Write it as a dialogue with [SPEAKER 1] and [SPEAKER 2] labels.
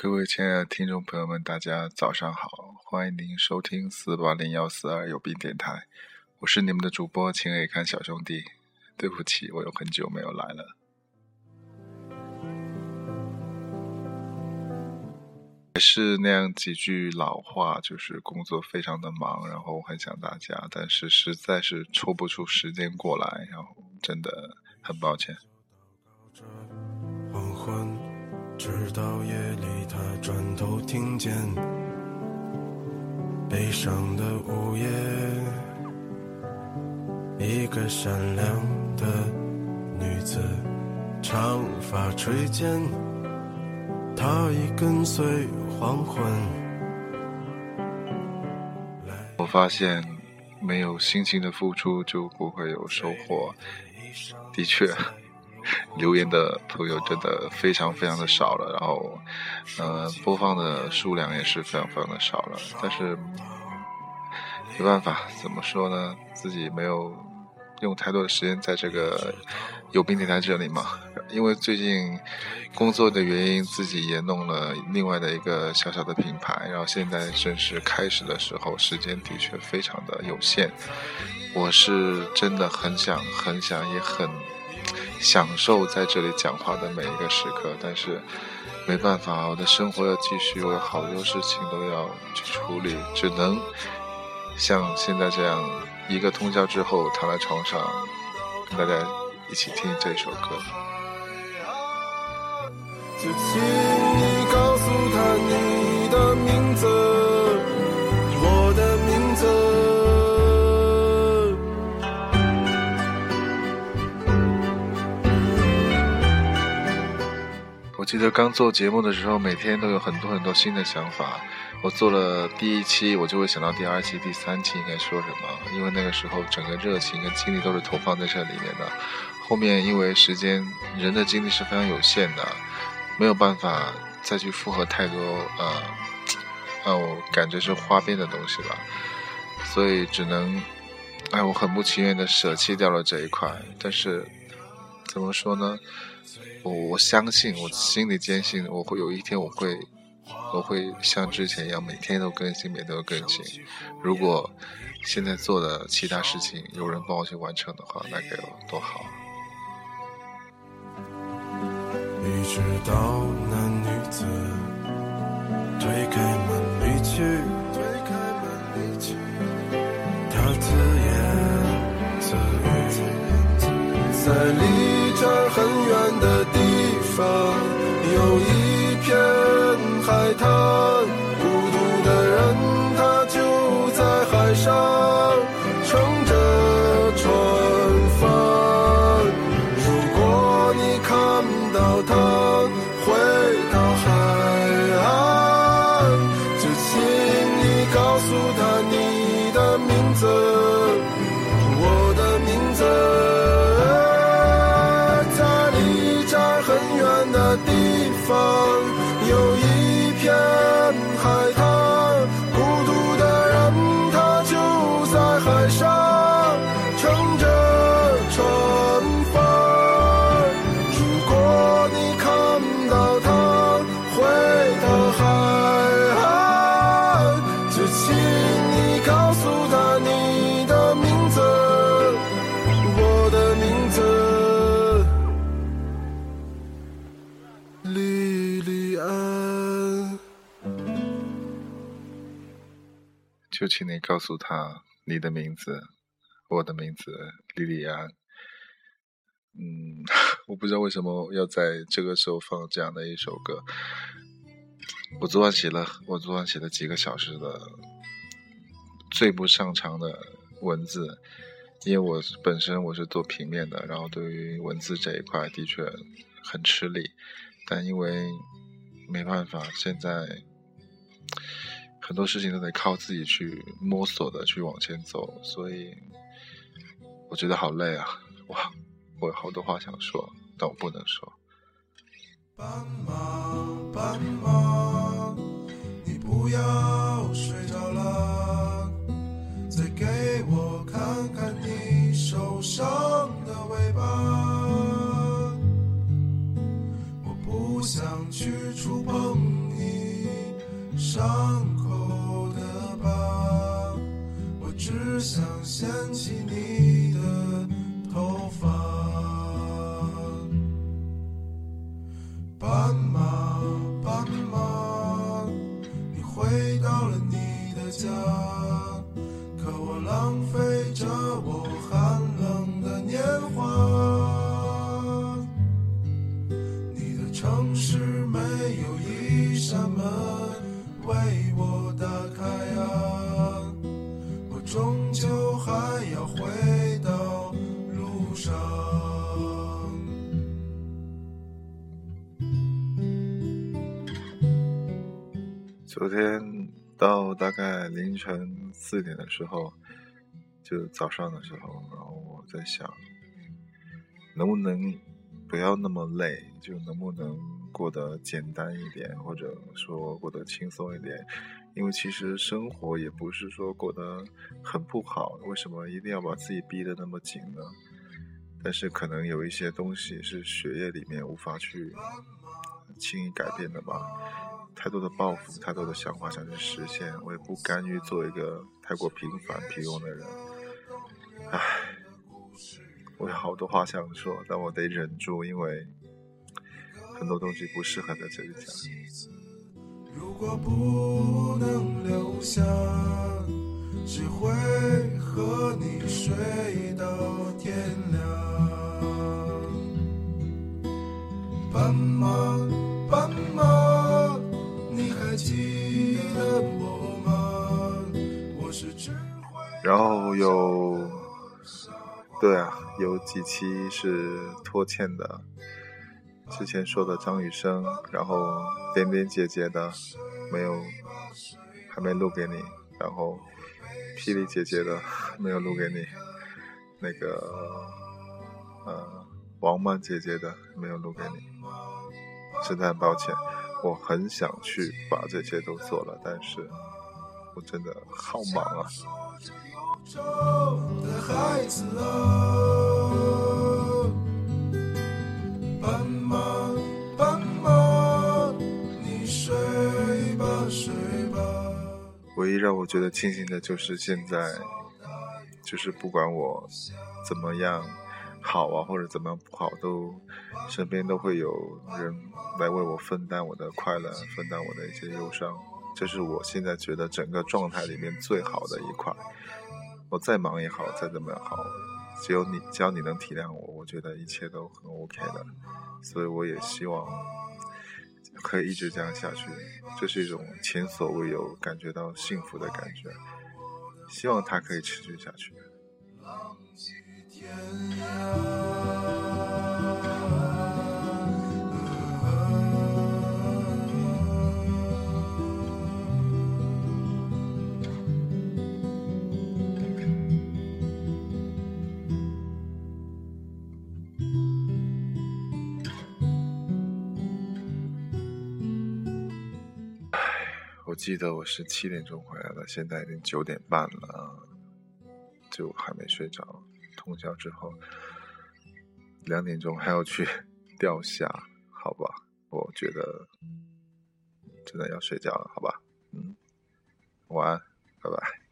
[SPEAKER 1] 各位亲爱的听众朋友们，大家早上好，欢迎您收听四八零幺四二有病电台，我是你们的主播秦伟看小兄弟。对不起，我有很久没有来了。还是那样几句老话，就是工作非常的忙，然后很想大家，但是实在是抽不出时间过来，然后真的很抱歉。黄昏。直到夜里，他转头听见悲伤的午夜，一个善良的女子，长发垂肩，她已跟随黄昏。我发现，没有辛勤的付出，就不会有收获。的确。留言的朋友真的非常非常的少了，然后，呃，播放的数量也是非常非常的少了。但是没办法，怎么说呢？自己没有用太多的时间在这个有病电台这里嘛。因为最近工作的原因，自己也弄了另外的一个小小的品牌，然后现在正式开始的时候，时间的确非常的有限。我是真的很想很想也很。享受在这里讲话的每一个时刻，但是没办法，我的生活要继续，我有好多事情都要去处理，只能像现在这样，一个通宵之后躺在床上，跟大家一起听这首歌。就请你告诉他记得刚做节目的时候，每天都有很多很多新的想法。我做了第一期，我就会想到第二期、第三期应该说什么，因为那个时候整个热情跟精力都是投放在这里面的。后面因为时间，人的精力是非常有限的，没有办法再去复合太多呃，让我感觉是花边的东西吧，所以只能，哎，我很不情愿的舍弃掉了这一块。但是怎么说呢？我我相信，我心里坚信，我会有一天，我会，我会像之前一样，每天都更新，每天都更新。如果现在做的其他事情有人帮我去完成的话，那该有多好。一直到那女子推开门离去，推开门离去，她自言自语，在离这儿很远的。有一片海滩，孤独的人他就在海上乘着船帆。如果你看到他回到海岸，就请你告诉他你的名字，乘着船帆。如果你看到他回到海岸，就请你告诉他你的名字，我的名字。莉莉安就请你告诉他你的名字，我的名字莉莉安。嗯，我不知道为什么要在这个时候放这样的一首歌。我昨晚写了，我昨晚写了几个小时的最不擅长的文字，因为我本身我是做平面的，然后对于文字这一块的确很吃力，但因为没办法，现在。很多事情都得靠自己去摸索的，去往前走，所以我觉得好累啊！哇，我有好多话想说，但我不能说。斑马，斑马，你不要睡着了，再给我看看你受伤的尾巴。我不想去触碰你。
[SPEAKER 2] 伤口的疤，我只想掀起你的家，可我浪费着我寒冷的年华。你的城市没有一扇门为我打开啊，我终究还要回到路上。
[SPEAKER 1] 昨天到大概凌晨四点的时候，就早上的时候，然后我在想，能不能不要那么累，就能不能过得简单一点，或者说过得轻松一点？因为其实生活也不是说过得很不好，为什么一定要把自己逼得那么紧呢？但是可能有一些东西是血液里面无法去轻易改变的吧。太多的抱负，太多的想法想去实现，我也不甘于做一个太过平凡平庸的人。唉，我有好多话想说，但我得忍住，因为很多东西不适合在这里讲。
[SPEAKER 2] 如果不能留下，只会和你睡到天亮。斑马，斑马，记得我？我是只会。
[SPEAKER 1] 然后有，对啊，有几期是拖欠的，之前说的张雨生，然后点点姐姐的没有，还没录给你，然后霹雳姐姐的没有录给你，那个呃王曼姐姐的没有录给你，真的很抱歉，我很想去把这些都做了，但是我真的好忙啊。唯一让我觉得庆幸的就是现在，就是不管我怎么样好啊，或者怎么样不好，都身边都会有人来为我分担我的快乐，分担我的一些忧伤。这是我现在觉得整个状态里面最好的一块。我再忙也好，再怎么好，只有你，只要你能体谅我，我觉得一切都很 OK 的。所以我也希望可以一直这样下去，这是一种前所未有感觉到幸福的感觉。希望它可以持续下去。
[SPEAKER 2] 浪迹天涯。
[SPEAKER 1] 我记得我是七点钟回来的，现在已经九点半了，就还没睡着。通宵之后，两点钟还要去 钓虾，好吧？我觉得真的要睡觉了，好吧？嗯，晚安，拜拜。